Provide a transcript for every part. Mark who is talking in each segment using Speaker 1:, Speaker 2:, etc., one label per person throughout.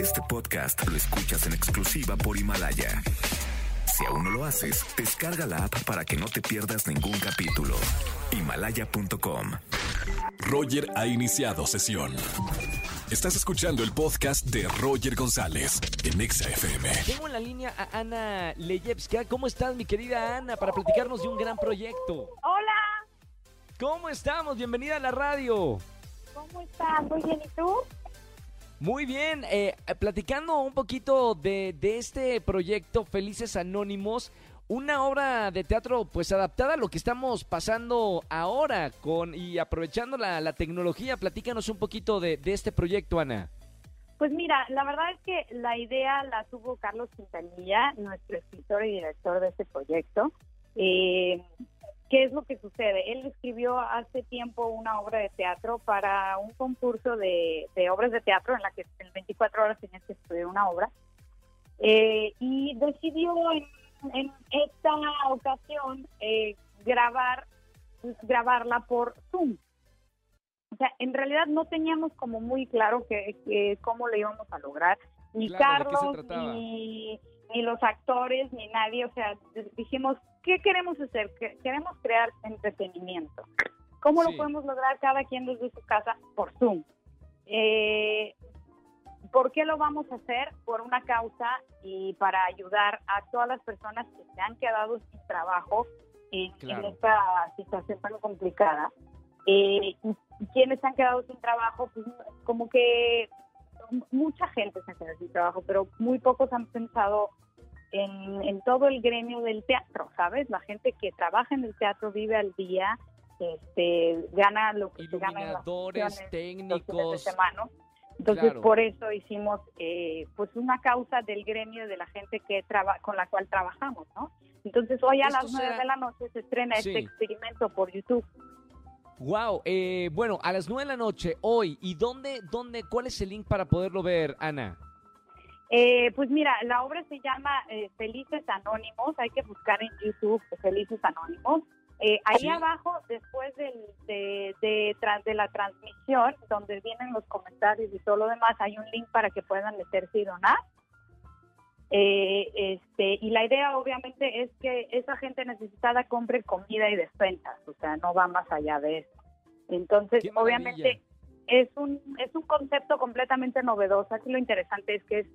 Speaker 1: Este podcast lo escuchas en exclusiva por Himalaya. Si aún no lo haces, descarga la app para que no te pierdas ningún capítulo. Himalaya.com.
Speaker 2: Roger ha iniciado sesión. Estás escuchando el podcast de Roger González en Exa FM.
Speaker 3: Tengo en la línea a Ana Leyevska. ¿Cómo estás, mi querida Ana, para platicarnos de un gran proyecto?
Speaker 4: Hola,
Speaker 3: ¿Cómo estamos? Bienvenida a la radio.
Speaker 4: ¿cómo estás? Muy bien, ¿y tú?
Speaker 3: Muy bien, eh, platicando un poquito de, de este proyecto Felices Anónimos, una obra de teatro pues adaptada a lo que estamos pasando ahora con y aprovechando la, tecnología. Platícanos un poquito de, de este proyecto, Ana.
Speaker 4: Pues mira, la verdad es que la idea la tuvo Carlos Quintanilla, nuestro escritor y director de este proyecto. Eh, ¿Qué es lo que sucede? Él escribió hace tiempo una obra de teatro para un concurso de, de obras de teatro en la que en 24 horas tenías que estudiar una obra. Eh, y decidió en, en esta ocasión eh, grabar, grabarla por Zoom. O sea, en realidad no teníamos como muy claro que, que cómo lo íbamos a lograr. Ni
Speaker 3: Claro, ¿de qué se
Speaker 4: Carlos, ni, ni los actores, ni nadie. O sea, dijimos, ¿qué queremos hacer? Que- Queremos crear entretenimiento. ¿Cómo
Speaker 3: Sí.
Speaker 4: lo podemos lograr cada quien desde su casa? Por Zoom. Eh, ¿Por qué lo vamos a hacer? Por una causa y para ayudar a todas las personas que se han quedado sin trabajo en, en
Speaker 3: Claro.
Speaker 4: esta situación tan complicada. Eh, y quienes se han quedado sin trabajo, pues como que mucha gente se ha quedado sin trabajo, pero muy pocos han pensado en, en todo el gremio del teatro, ¿sabes? La gente que trabaja en el teatro vive al día, este, gana lo que se gana en las fines de
Speaker 3: técnicos.
Speaker 4: semana. Entonces,
Speaker 3: Claro.
Speaker 4: por eso hicimos eh, pues una causa del gremio de la gente que traba con la cual trabajamos, ¿no? Entonces, hoy a
Speaker 3: Esto
Speaker 4: las nueve
Speaker 3: será-
Speaker 4: de la noche se estrena
Speaker 3: Sí.
Speaker 4: este experimento por YouTube.
Speaker 3: Wow, eh, bueno, a las 9 de la noche, hoy, ¿y dónde, dónde, cuál es el link para poderlo ver, Ana?
Speaker 4: Eh, pues mira, la obra se llama eh, Felices Anónimos, hay que buscar en YouTube Felices Anónimos. Eh, ahí
Speaker 3: Sí.
Speaker 4: abajo, después del, de, de, tras de la transmisión, donde vienen los comentarios y todo lo demás, hay un link para que puedan meterse y donar. Eh, este, y la idea obviamente es que esa gente necesitada compre comida y despensas, o sea, no va más allá de eso. Entonces, obviamente, es un, es un concepto completamente novedoso. Aquí lo interesante es que es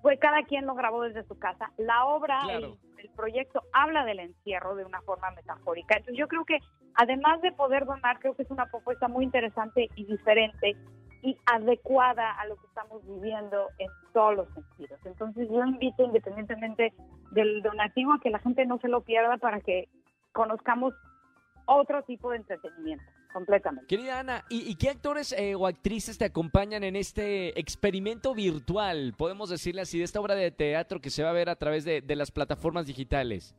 Speaker 4: pues cada quien lo grabó desde su casa. La obra,
Speaker 3: Claro.
Speaker 4: el, el proyecto habla del encierro de una forma metafórica. Entonces yo creo que además de poder donar, creo que es una propuesta muy interesante y diferente y adecuada a lo que estamos viviendo en todos los sentidos. Entonces yo invito independientemente del donativo a que la gente no se lo pierda para que conozcamos otro tipo de entretenimiento completamente.
Speaker 3: Querida Ana, ¿y, y qué actores eh, o actrices te acompañan en este experimento virtual, podemos decirle así, de esta obra de teatro que se va a ver a través de, de las plataformas digitales?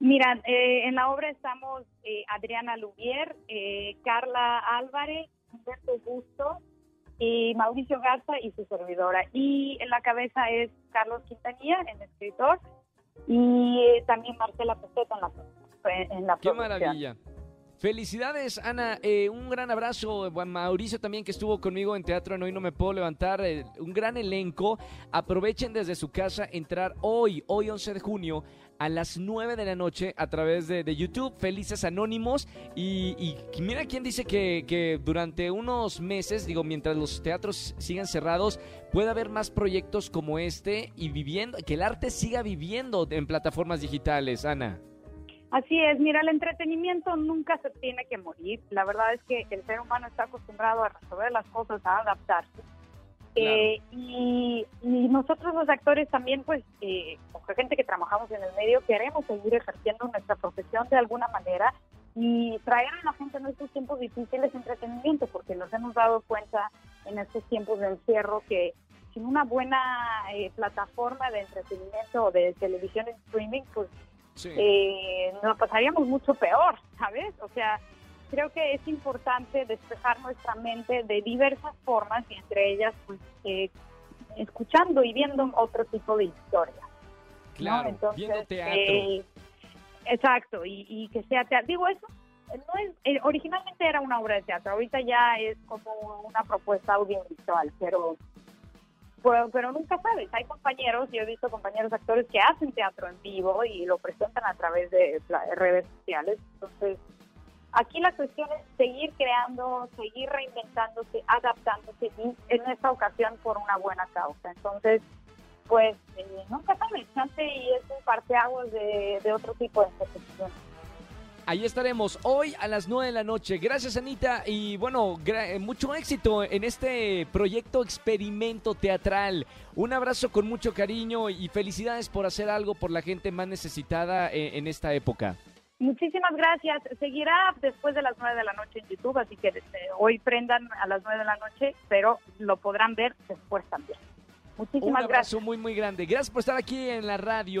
Speaker 4: Mira, eh, en la obra estamos eh, Adriana Lubier, eh, Carla Álvarez, Humberto Busto y Mauricio Garza y su servidora. Y en la cabeza es Carlos Quintanilla, el escritor, y también Marcela Peseta en la, en la
Speaker 3: ¡Qué
Speaker 4: producción.
Speaker 3: maravilla! Felicidades, Ana. Eh, un gran abrazo. Mauricio también que estuvo conmigo en Teatro en Hoy No Me Puedo Levantar. eh, un gran elenco. Aprovechen desde su casa entrar hoy, hoy 11 de junio, a las 9 de la noche a través de, de YouTube. Felices Anónimos. Y, y mira quién dice que, que durante unos meses, digo, mientras los teatros sigan cerrados, puede haber más proyectos como este y viviendo, que el arte siga viviendo en plataformas digitales, Ana.
Speaker 4: Así es, mira, el entretenimiento nunca se tiene que morir. La verdad es que el ser humano está acostumbrado a resolver las cosas, a adaptarse. Eh, y, y nosotros los actores también, pues, eh, como gente que trabajamos en el medio, queremos seguir ejerciendo nuestra profesión de alguna manera y traer a la gente en estos tiempos difíciles entretenimiento, porque nos hemos dado cuenta en estos tiempos de encierro que sin una buena eh, plataforma de entretenimiento o de televisión en streaming, pues
Speaker 3: Sí.
Speaker 4: eh, nos pasaríamos mucho peor, ¿sabes? O sea, creo que es importante despejar nuestra mente de diversas formas y entre ellas, pues, eh, escuchando y viendo otro tipo de historias. ¿no?
Speaker 3: Claro,
Speaker 4: Entonces,
Speaker 3: viendo teatro.
Speaker 4: eh, exacto, y, y que sea teatro. Digo, eso no es, eh, originalmente era una obra de teatro, ahorita ya es como una propuesta audiovisual, pero pero, nunca sabes. Hay compañeros, yo he visto compañeros actores que hacen teatro en vivo y lo presentan a través de redes sociales. Entonces, aquí la cuestión es seguir creando, seguir reinventándose, adaptándose y en esta ocasión por una buena causa. Entonces, pues eh, nunca sabes, y es un parteaguas de, otro tipo de instituciones.
Speaker 3: Ahí estaremos hoy a las 9 de la noche. Gracias, Anita. Y bueno, eh, mucho éxito en este proyecto experimento teatral. Un abrazo con mucho cariño y felicidades por hacer algo por la gente más necesitada eh, en, esta época.
Speaker 4: Muchísimas gracias. Seguirá después de las 9 de la noche en YouTube, así que desde hoy prendan a las 9 de la noche, pero lo podrán ver después también. Muchísimas
Speaker 3: Un
Speaker 4: abrazo
Speaker 3: muy, muy grande. Gracias por estar aquí en la radio.